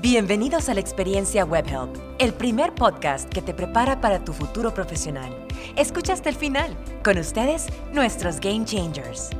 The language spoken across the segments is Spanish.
Bienvenidos a la experiencia WebHelp, el primer podcast que te prepara para tu futuro profesional. Escucha hasta el final. Con ustedes, nuestros Game Changers.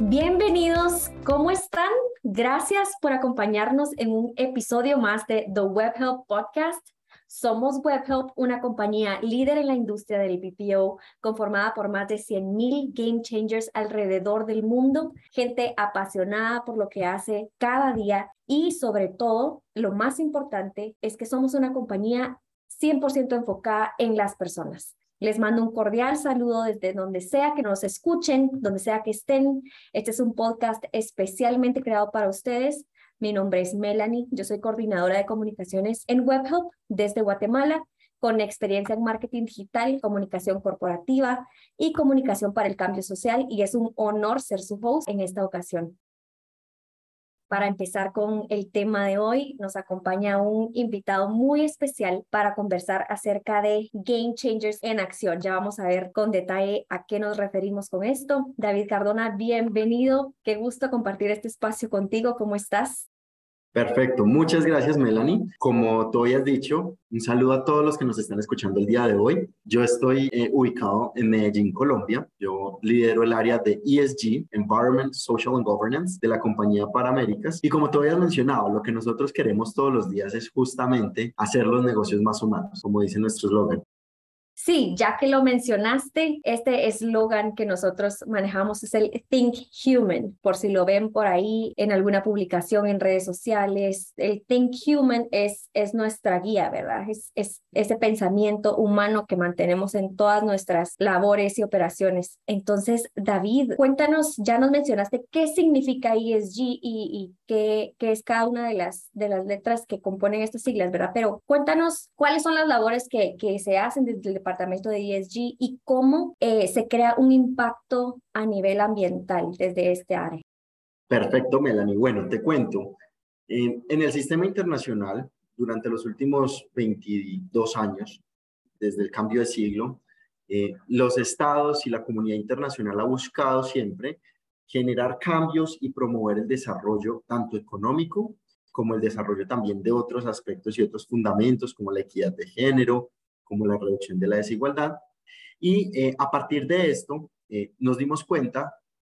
Bienvenidos, ¿cómo están? Gracias por acompañarnos en un episodio más de The WebHelp Podcast. Somos WebHelp, una compañía líder en la industria del BPO, conformada por más de 100.000 game changers alrededor del mundo, gente apasionada por lo que hace cada día y sobre todo, lo más importante es que somos una compañía 100% enfocada en las personas. Les mando un cordial saludo desde donde sea que nos escuchen, donde sea que estén. Este es un podcast especialmente creado para ustedes mi nombre es Melanie, yo soy coordinadora de comunicaciones en WebHelp desde Guatemala, con experiencia en marketing digital, comunicación corporativa y comunicación para el cambio social, y es un honor ser su host en esta ocasión. Para empezar con el tema de hoy, nos acompaña un invitado muy especial para conversar acerca de Game Changers en acción. Ya vamos a ver con detalle a qué nos referimos con esto. David Cardona, bienvenido. Qué gusto compartir este espacio contigo. ¿Cómo estás? Perfecto, muchas gracias Melanie. Como tú habías dicho, un saludo a todos los que nos están escuchando el día de hoy. Yo estoy eh, ubicado en Medellín, Colombia. Yo lidero el área de ESG, Environment, Social and Governance, de la compañía Paraméricas. Y como tú habías mencionado, lo que nosotros queremos todos los días es justamente hacer los negocios más humanos, como dice nuestro eslogan. Sí, ya que lo mencionaste, este eslogan que nosotros manejamos es el Think Human, por si lo ven por ahí en alguna publicación en redes sociales. El Think Human es, es nuestra guía, ¿verdad? Es, es ese pensamiento humano que mantenemos en todas nuestras labores y operaciones. Entonces, David, cuéntanos, ya nos mencionaste qué significa ESG y, qué, qué es cada una de las, de las letras que componen estas siglas, ¿verdad? Pero cuéntanos cuáles son las labores que, que se hacen desde el departamento de ESG y cómo eh, se crea un impacto a nivel ambiental desde este área. Perfecto, Melanie. Bueno, te cuento. En, en el sistema internacional, durante los últimos 22 años, desde el cambio de siglo, eh, los estados y la comunidad internacional ha buscado siempre generar cambios y promover el desarrollo tanto económico como el desarrollo también de otros aspectos y otros fundamentos como la equidad de género, como la reducción de la desigualdad. Y eh, a partir de esto eh, nos dimos cuenta,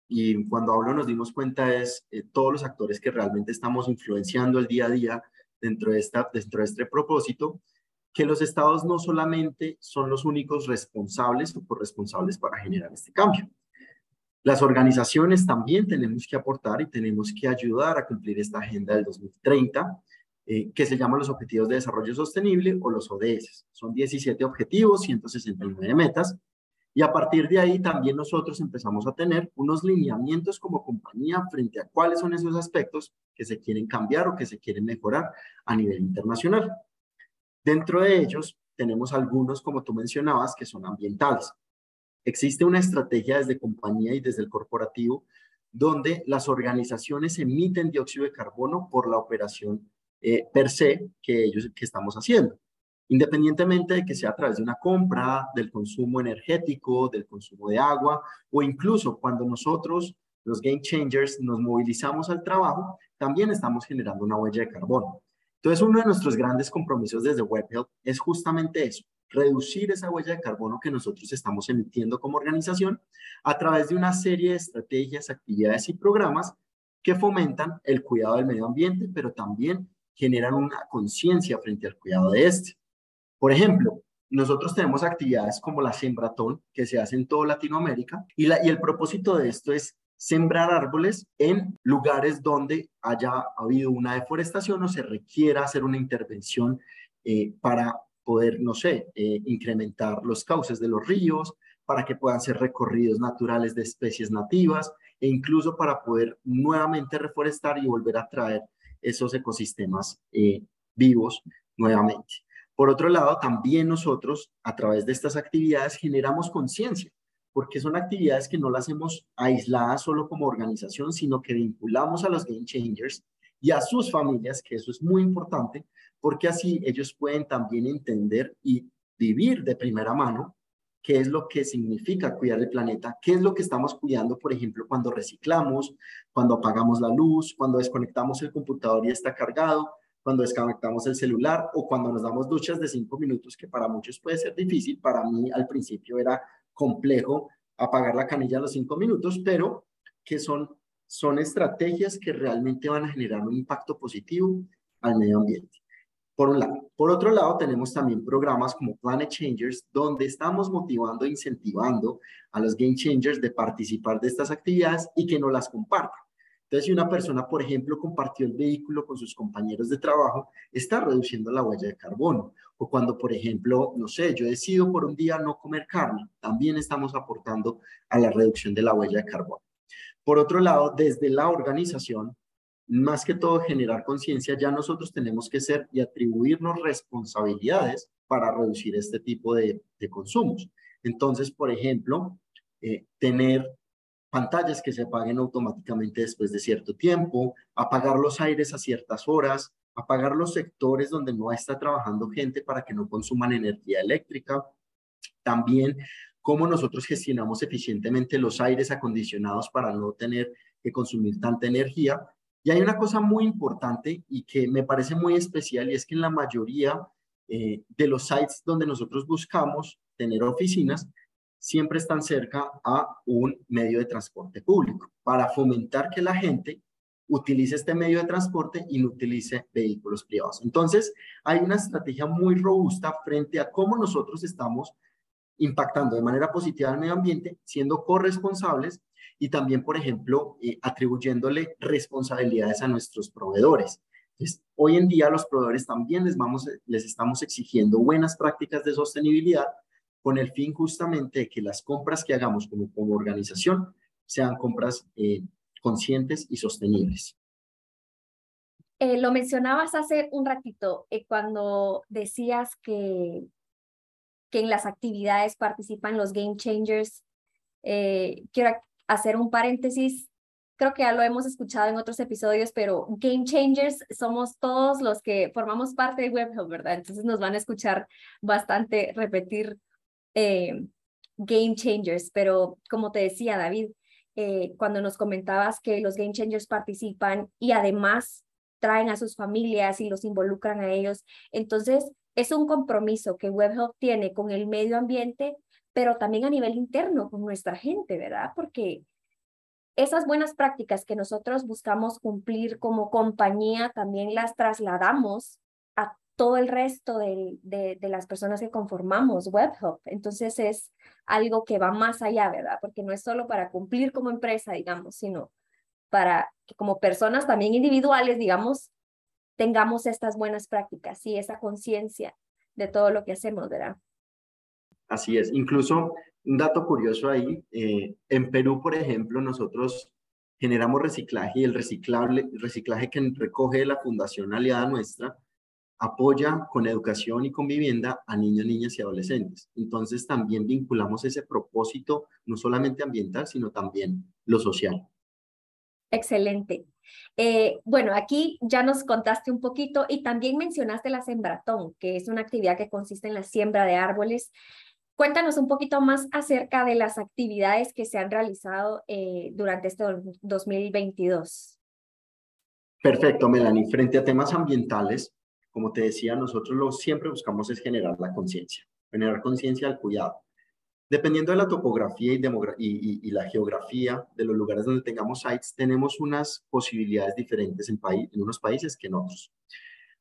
y cuando hablo nos dimos cuenta es eh, todos los actores que realmente estamos influenciando el día a día dentro de, esta, dentro de este propósito, que los estados no solamente son los únicos responsables o corresponsables para generar este cambio. Las organizaciones también tenemos que aportar y tenemos que ayudar a cumplir esta agenda del 2030 eh, que se llaman los Objetivos de Desarrollo Sostenible o los ODS. Son 17 objetivos, 169 metas, y a partir de ahí también nosotros empezamos a tener unos lineamientos como compañía frente a cuáles son esos aspectos que se quieren cambiar o que se quieren mejorar a nivel internacional. Dentro de ellos tenemos algunos, como tú mencionabas, que son ambientales. Existe una estrategia desde compañía y desde el corporativo donde las organizaciones emiten dióxido de carbono por la operación eh, per se que ellos que estamos haciendo. Independientemente de que sea a través de una compra, del consumo energético, del consumo de agua o incluso cuando nosotros, los game changers, nos movilizamos al trabajo, también estamos generando una huella de carbono. Entonces, uno de nuestros grandes compromisos desde WebHelp es justamente eso, reducir esa huella de carbono que nosotros estamos emitiendo como organización a través de una serie de estrategias, actividades y programas que fomentan el cuidado del medio ambiente, pero también generan una conciencia frente al cuidado de este. Por ejemplo, nosotros tenemos actividades como la Sembratón, que se hace en toda Latinoamérica, y, la, y el propósito de esto es sembrar árboles en lugares donde haya habido una deforestación o se requiera hacer una intervención eh, para poder, no sé, eh, incrementar los cauces de los ríos, para que puedan ser recorridos naturales de especies nativas e incluso para poder nuevamente reforestar y volver a traer esos ecosistemas eh, vivos nuevamente. Por otro lado, también nosotros a través de estas actividades generamos conciencia, porque son actividades que no las hacemos aisladas solo como organización, sino que vinculamos a los game changers y a sus familias, que eso es muy importante, porque así ellos pueden también entender y vivir de primera mano qué es lo que significa cuidar el planeta, qué es lo que estamos cuidando, por ejemplo, cuando reciclamos, cuando apagamos la luz, cuando desconectamos el computador y está cargado, cuando desconectamos el celular o cuando nos damos duchas de cinco minutos, que para muchos puede ser difícil, para mí al principio era complejo apagar la canilla a los cinco minutos, pero que son, son estrategias que realmente van a generar un impacto positivo al medio ambiente. Por un lado. Por otro lado, tenemos también programas como Planet Changers, donde estamos motivando e incentivando a los Game Changers de participar de estas actividades y que no las compartan. Entonces, si una persona, por ejemplo, compartió el vehículo con sus compañeros de trabajo, está reduciendo la huella de carbono. O cuando, por ejemplo, no sé, yo decido por un día no comer carne, también estamos aportando a la reducción de la huella de carbono. Por otro lado, desde la organización, más que todo generar conciencia, ya nosotros tenemos que ser y atribuirnos responsabilidades para reducir este tipo de, consumos. Entonces, por ejemplo, eh, tener pantallas que se apaguen automáticamente después de cierto tiempo, apagar los aires a ciertas horas, apagar los sectores donde no está trabajando gente para que no consuman energía eléctrica. También cómo nosotros gestionamos eficientemente los aires acondicionados para no tener que consumir tanta energía y hay una cosa muy importante y que me parece muy especial y es que en la mayoría eh, de los sites donde nosotros buscamos tener oficinas, siempre están cerca a un medio de transporte público para fomentar que la gente utilice este medio de transporte y no utilice vehículos privados. Entonces, hay una estrategia muy robusta frente a cómo nosotros estamos impactando de manera positiva al medio ambiente, siendo corresponsables y también, por ejemplo, eh, atribuyéndole responsabilidades a nuestros proveedores. Entonces, hoy en día los proveedores también les, vamos, les estamos exigiendo buenas prácticas de sostenibilidad con el fin justamente de que las compras que hagamos como, como organización sean compras eh, conscientes y sostenibles. Eh, lo mencionabas hace un ratito cuando decías que, que en las actividades participan los game changers. quiero hacer un paréntesis, creo que ya lo hemos escuchado en otros episodios, pero Game Changers somos todos los que formamos parte de WebHelp, ¿verdad? Entonces nos van a escuchar bastante repetir eh, Game Changers, pero como te decía David, eh, cuando nos comentabas que los Game Changers participan y además traen a sus familias y los involucran a ellos, entonces es un compromiso que WebHelp tiene con el medio ambiente pero también a nivel interno con nuestra gente, ¿verdad? Porque esas buenas prácticas que nosotros buscamos cumplir como compañía también las trasladamos a todo el resto de, de, las personas que conformamos WebHub. Entonces es algo que va más allá, ¿verdad? Porque no es solo para cumplir como empresa, digamos, sino para que como personas también individuales, digamos, tengamos estas buenas prácticas y esa conciencia de todo lo que hacemos, ¿verdad? Así es. Incluso un dato curioso ahí, eh, en Perú, por ejemplo, nosotros generamos reciclaje y el reciclaje que recoge la Fundación Aliada Nuestra apoya con educación y con vivienda a niños, niñas y adolescentes. Entonces también vinculamos ese propósito no solamente ambiental, sino también lo social. Excelente. Eh, bueno, aquí ya nos contaste un poquito y también mencionaste la sembratón, que es una actividad que consiste en la siembra de árboles Cuéntanos un poquito más acerca de las actividades que se han realizado eh, durante este 2022. Perfecto, Melanie. Frente a temas ambientales, como te decía, nosotros lo siempre buscamos es generar la conciencia, generar conciencia del cuidado. Dependiendo de la topografía y, y, y, la geografía de los lugares donde tengamos sites, tenemos unas posibilidades diferentes en, en unos países que en otros.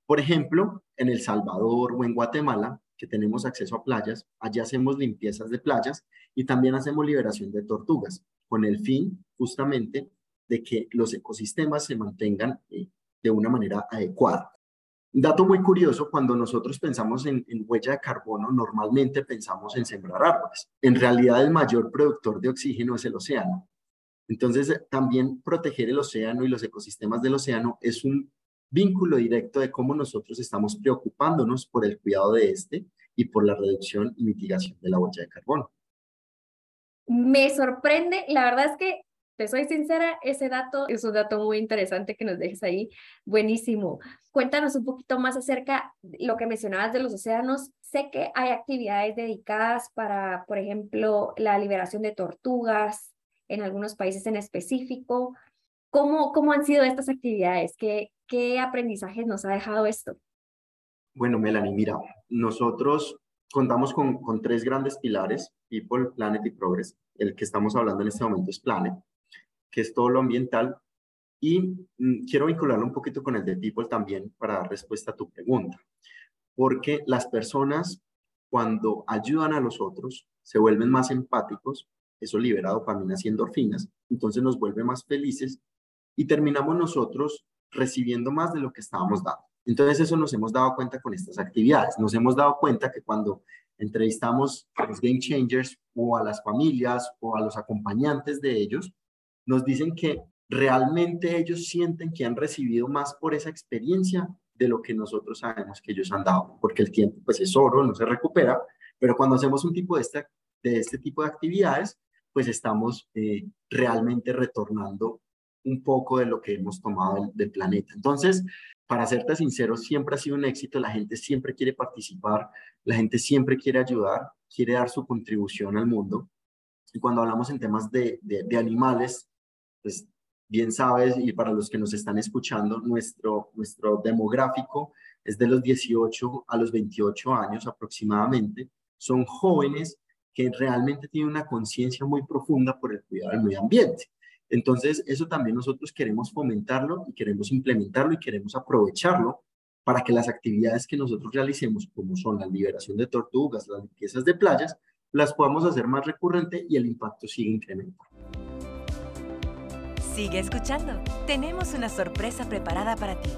Por ejemplo, en El Salvador o en Guatemala, que tenemos acceso a playas, allá hacemos limpiezas de playas y también hacemos liberación de tortugas, con el fin justamente de que los ecosistemas se mantengan eh, de una manera adecuada. Dato muy curioso, cuando nosotros pensamos en, en, huella de carbono, normalmente pensamos en sembrar árboles. En realidad, el mayor productor de oxígeno es el océano. Entonces, también proteger el océano y los ecosistemas del océano es un vínculo directo de cómo nosotros estamos preocupándonos por el cuidado de este y por la reducción y mitigación de la huella de carbono. Me sorprende, la verdad es que, te soy sincera, ese dato es un dato muy interesante que nos dejes ahí, buenísimo. Cuéntanos un poquito más acerca de lo que mencionabas de los océanos. Sé que hay actividades dedicadas para, por ejemplo, la liberación de tortugas en algunos países en específico. ¿Cómo, cómo han sido estas actividades? ¿Qué, ¿qué aprendizajes nos ha dejado esto? Bueno, Melanie, mira, nosotros contamos con, tres grandes pilares, People, Planet y Progress. El que estamos hablando en este momento es Planet, que es todo lo ambiental. Y mm, quiero vincularlo un poquito con el de People también para dar respuesta a tu pregunta. Porque las personas, cuando ayudan a los otros, se vuelven más empáticos, eso libera dopamina y endorfinas, entonces nos vuelve más felices y terminamos nosotros recibiendo más de lo que estábamos dando. Entonces eso nos hemos dado cuenta con estas actividades. Nos hemos dado cuenta que cuando entrevistamos a los game changers o a las familias o a los acompañantes de ellos, nos dicen que realmente ellos sienten que han recibido más por esa experiencia de lo que nosotros sabemos que ellos han dado, porque el tiempo pues es oro, no se recupera, pero cuando hacemos un tipo de, esta, de este tipo de actividades, pues estamos eh, realmente retornando un poco de lo que hemos tomado del, planeta. Entonces, para serte sincero, siempre ha sido un éxito, la gente siempre quiere participar, la gente siempre quiere ayudar, quiere dar su contribución al mundo. Y cuando hablamos en temas de, de, animales, pues bien sabes, y para los que nos están escuchando, nuestro, nuestro demográfico es de los 18 a los 28 años aproximadamente. Son jóvenes que realmente tienen una conciencia muy profunda por el cuidado del medio ambiente. Entonces, eso también nosotros queremos fomentarlo y queremos implementarlo y queremos aprovecharlo para que las actividades que nosotros realicemos, como son la liberación de tortugas, las limpiezas de playas, las podamos hacer más recurrente y el impacto sigue incrementando. Sigue escuchando. Tenemos una sorpresa preparada para ti.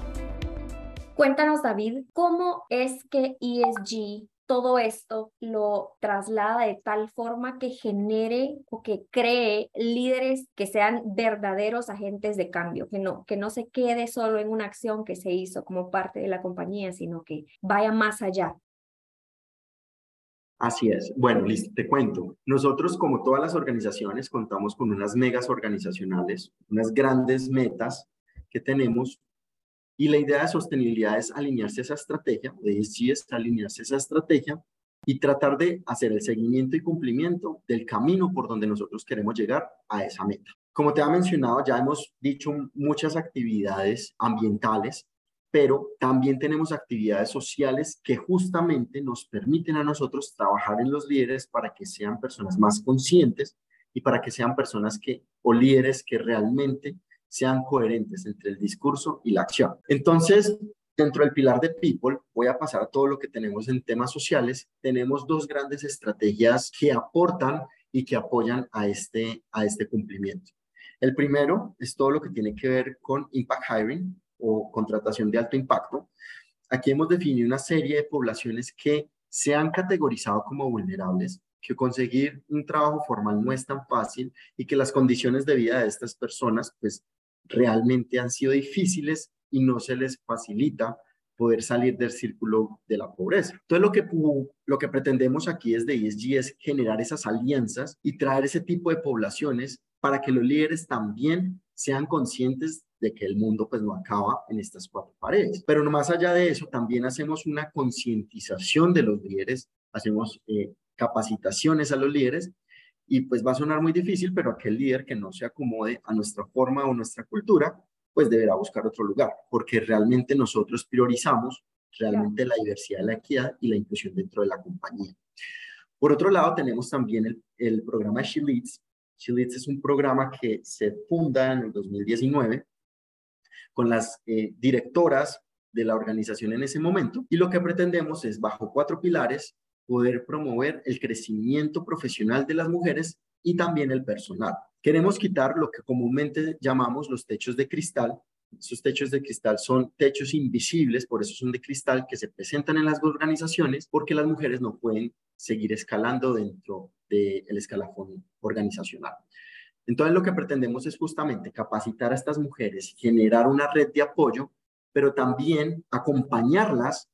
Cuéntanos, David, ¿cómo es que ESG todo esto lo traslada de tal forma que genere o que cree líderes que sean verdaderos agentes de cambio, que no, que no se quede solo en una acción que se hizo como parte de la compañía, sino que vaya más allá. Así es. Bueno, listo, te cuento. Nosotros, como todas las organizaciones, contamos con unas megas organizacionales, unas grandes metas que tenemos y la idea de sostenibilidad es alinearse a esa estrategia, de ESG es alinearse a esa estrategia y tratar de hacer el seguimiento y cumplimiento del camino por donde nosotros queremos llegar a esa meta. Como te ha mencionado, ya hemos dicho muchas actividades ambientales, pero también tenemos actividades sociales que justamente nos permiten a nosotros trabajar en los líderes para que sean personas más conscientes y para que sean personas que o líderes que realmente sean coherentes entre el discurso y la acción. Entonces, dentro del pilar de People, voy a pasar a todo lo que tenemos en temas sociales. Tenemos dos grandes estrategias que aportan y que apoyan a este, a este cumplimiento. El primero es todo lo que tiene que ver con Impact Hiring o contratación de alto impacto. Aquí hemos definido una serie de poblaciones que se han categorizado como vulnerables, que conseguir un trabajo formal no es tan fácil y que las condiciones de vida de estas personas pues realmente han sido difíciles y no se les facilita poder salir del círculo de la pobreza. Entonces, lo que, lo que pretendemos aquí desde ESG es generar esas alianzas y traer ese tipo de poblaciones para que los líderes también sean conscientes de que el mundo pues no acaba en estas cuatro paredes. Pero más allá de eso, también hacemos una concientización de los líderes, hacemos eh, capacitaciones a los líderes y pues va a sonar muy difícil, pero aquel líder que no se acomode a nuestra forma o nuestra cultura, pues deberá buscar otro lugar, porque realmente nosotros priorizamos realmente la diversidad, la equidad y la inclusión dentro de la compañía. Por otro lado, tenemos también el, el programa She Leads. She Leads es un programa que se funda en el 2019 con las eh, directoras de la organización en ese momento y lo que pretendemos es, bajo cuatro pilares, poder promover el crecimiento profesional de las mujeres y también el personal. Queremos quitar lo que comúnmente llamamos los techos de cristal. Esos techos de cristal son techos invisibles, por eso son de cristal, que se presentan en las organizaciones porque las mujeres no pueden seguir escalando dentro del escalafón organizacional. Entonces lo que pretendemos es justamente capacitar a estas mujeres, generar una red de apoyo, pero también acompañarlas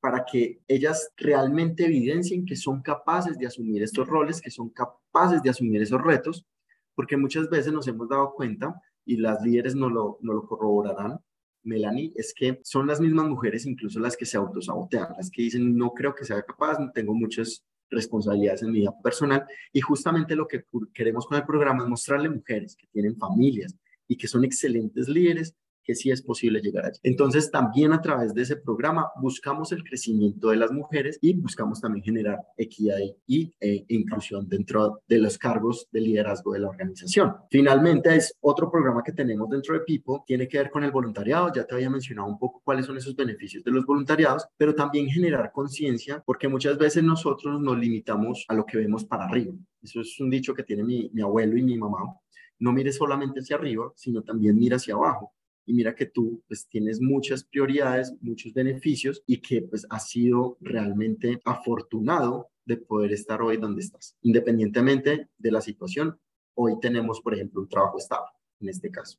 para que ellas realmente evidencien que son capaces de asumir estos roles, que son capaces de asumir esos retos, porque muchas veces nos hemos dado cuenta, y las líderes no lo, no lo corroborarán, Melanie, es que son las mismas mujeres incluso las que se autosabotean, las que dicen, no creo que sea capaz, tengo muchas responsabilidades en mi vida personal, y justamente lo que queremos con el programa es mostrarle mujeres que tienen familias y que son excelentes líderes, que sí es posible llegar allí. Entonces, también a través de ese programa buscamos el crecimiento de las mujeres y buscamos también generar equidad y eh, inclusión dentro de los cargos de liderazgo de la organización. Finalmente, es otro programa que tenemos dentro de People, tiene que ver con el voluntariado. Ya te había mencionado un poco cuáles son esos beneficios de los voluntariados, pero también generar conciencia, porque muchas veces nosotros nos limitamos a lo que vemos para arriba. Eso es un dicho que tiene mi, mi abuelo y mi mamá. No mires solamente hacia arriba, sino también mira hacia abajo y mira que tú pues tienes muchas prioridades, muchos beneficios y que pues has sido realmente afortunado de poder estar hoy donde estás. Independientemente de la situación, hoy tenemos, por ejemplo, un trabajo estable en este caso.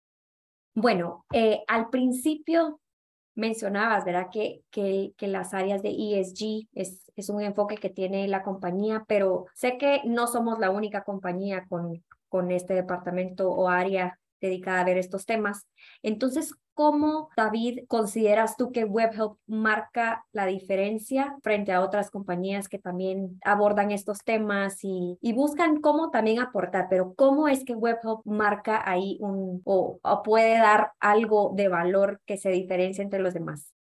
Bueno, eh, al principio mencionabas, ¿verdad? Que, que, que, las áreas de ESG es, es un enfoque que tiene la compañía, pero sé que no somos la única compañía con, con este departamento o área dedicada a ver estos temas. Entonces, ¿cómo, David, consideras tú que WebHelp marca la diferencia frente a otras compañías que también abordan estos temas y, buscan cómo también aportar? Pero ¿cómo es que WebHelp marca ahí un o, o puede dar algo de valor que se diferencia entre los demás?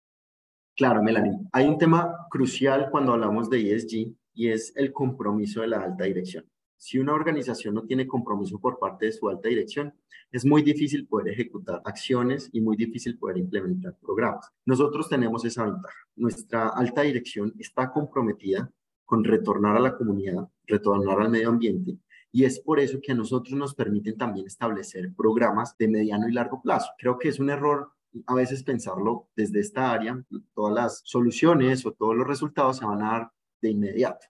Claro, Melanie. Hay un tema crucial cuando hablamos de ESG y es el compromiso de la alta dirección. Si una organización no tiene compromiso por parte de su alta dirección, es muy difícil poder ejecutar acciones y muy difícil poder implementar programas. Nosotros tenemos esa ventaja. Nuestra alta dirección está comprometida con retornar a la comunidad, retornar al medio ambiente, y es por eso que a nosotros nos permiten también establecer programas de mediano y largo plazo. Creo que es un error a veces pensarlo desde esta área, todas las soluciones o todos los resultados se van a dar de inmediato.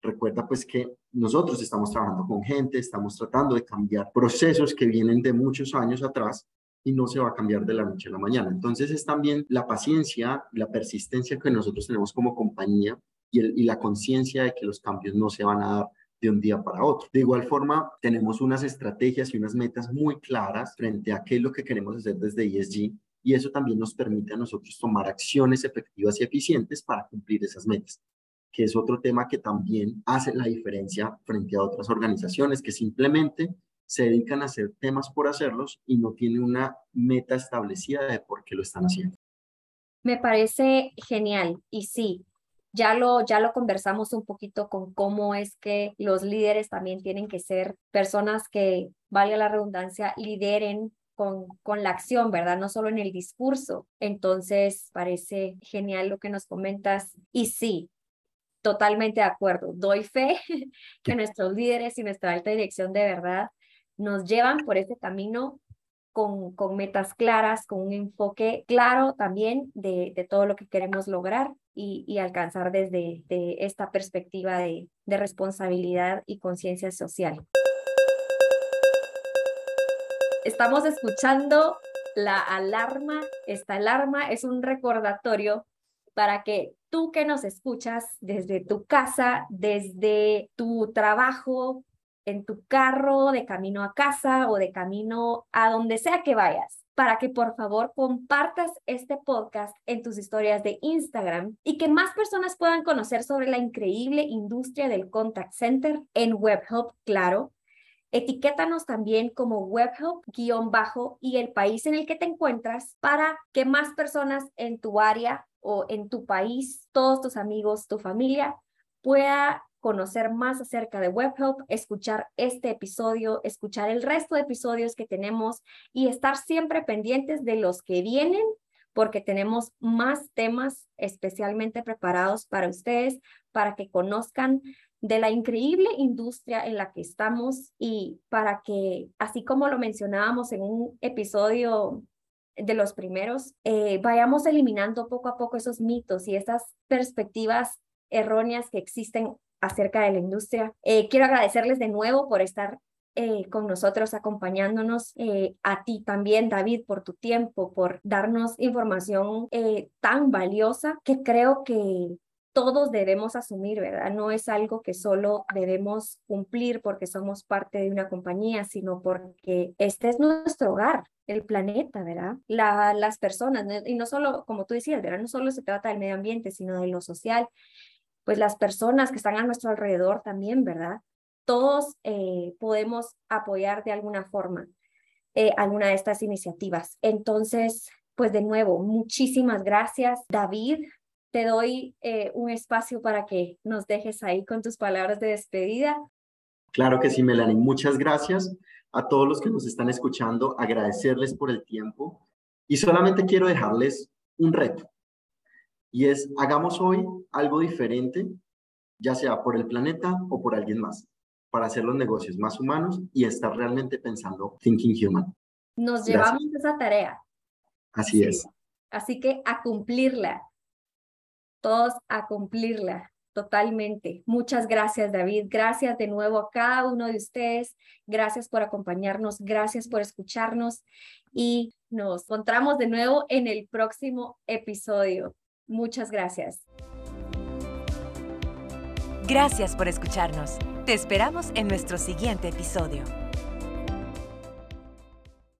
Recuerda pues que nosotros estamos trabajando con gente, estamos tratando de cambiar procesos que vienen de muchos años atrás y no se va a cambiar de la noche a la mañana. Entonces es también la paciencia, la persistencia que nosotros tenemos como compañía y, y la conciencia de que los cambios no se van a dar de un día para otro. De igual forma, tenemos unas estrategias y unas metas muy claras frente a qué es lo que queremos hacer desde ESG y eso también nos permite a nosotros tomar acciones efectivas y eficientes para cumplir esas metas que es otro tema que también hace la diferencia frente a otras organizaciones que simplemente se dedican a hacer temas por hacerlos y no tienen una meta establecida de por qué lo están haciendo. Me parece genial y sí, ya lo, ya lo conversamos un poquito con cómo es que los líderes también tienen que ser personas que, valga la redundancia, lideren con, con, la acción, ¿verdad? No solo en el discurso. Entonces, parece genial lo que nos comentas. Y sí, Totalmente de acuerdo. Doy fe que nuestros líderes y nuestra alta dirección de verdad nos llevan por ese camino con, con metas claras, con un enfoque claro también de, de todo lo que queremos lograr y, y alcanzar desde de esta perspectiva de, de responsabilidad y conciencia social. Estamos escuchando la alarma. Esta alarma es un recordatorio para que tú que nos escuchas desde tu casa, desde tu trabajo, en tu carro, de camino a casa o de camino a donde sea que vayas, para que por favor compartas este podcast en tus historias de Instagram y que más personas puedan conocer sobre la increíble industria del contact center en WebHelp, claro. Etiquétanos también como WebHelp-bajo y el país en el que te encuentras para que más personas en tu área o en tu país, todos tus amigos, tu familia, pueda conocer más acerca de WebHelp, escuchar este episodio, escuchar el resto de episodios que tenemos y estar siempre pendientes de los que vienen porque tenemos más temas especialmente preparados para ustedes, para que conozcan de la increíble industria en la que estamos y para que, así como lo mencionábamos en un episodio de los primeros, eh, vayamos eliminando poco a poco esos mitos y esas perspectivas erróneas que existen acerca de la industria. Eh, quiero agradecerles de nuevo por estar eh, con nosotros, acompañándonos, a ti también, David, por tu tiempo, por darnos información tan valiosa que creo que todos debemos asumir, ¿verdad? No es algo que solo debemos cumplir porque somos parte de una compañía, sino porque este es nuestro hogar, el planeta, ¿verdad? La, las personas, y no solo, como tú decías, ¿verdad? No solo se trata del medio ambiente, sino de lo social, pues las personas que están a nuestro alrededor también, ¿verdad? Todos eh, podemos apoyar de alguna forma. eh, alguna de estas iniciativas. Entonces, pues de nuevo, muchísimas gracias, David. Te doy eh, un espacio para que nos dejes ahí con tus palabras de despedida. Claro que sí, Melanie. Muchas gracias a todos los que nos están escuchando, agradecerles por el tiempo y solamente quiero dejarles un reto. Y es, hagamos hoy algo diferente, ya sea por el planeta o por alguien más, para hacer los negocios más humanos y estar realmente pensando thinking human. Nos llevamos esa tarea. Así es. Así que a cumplirla. Todos a cumplirla. Totalmente. Muchas gracias, David. Gracias de nuevo a cada uno de ustedes. Gracias por acompañarnos. Gracias por escucharnos. Y nos encontramos de nuevo en el próximo episodio. Muchas gracias. Gracias por escucharnos. Te esperamos en nuestro siguiente episodio.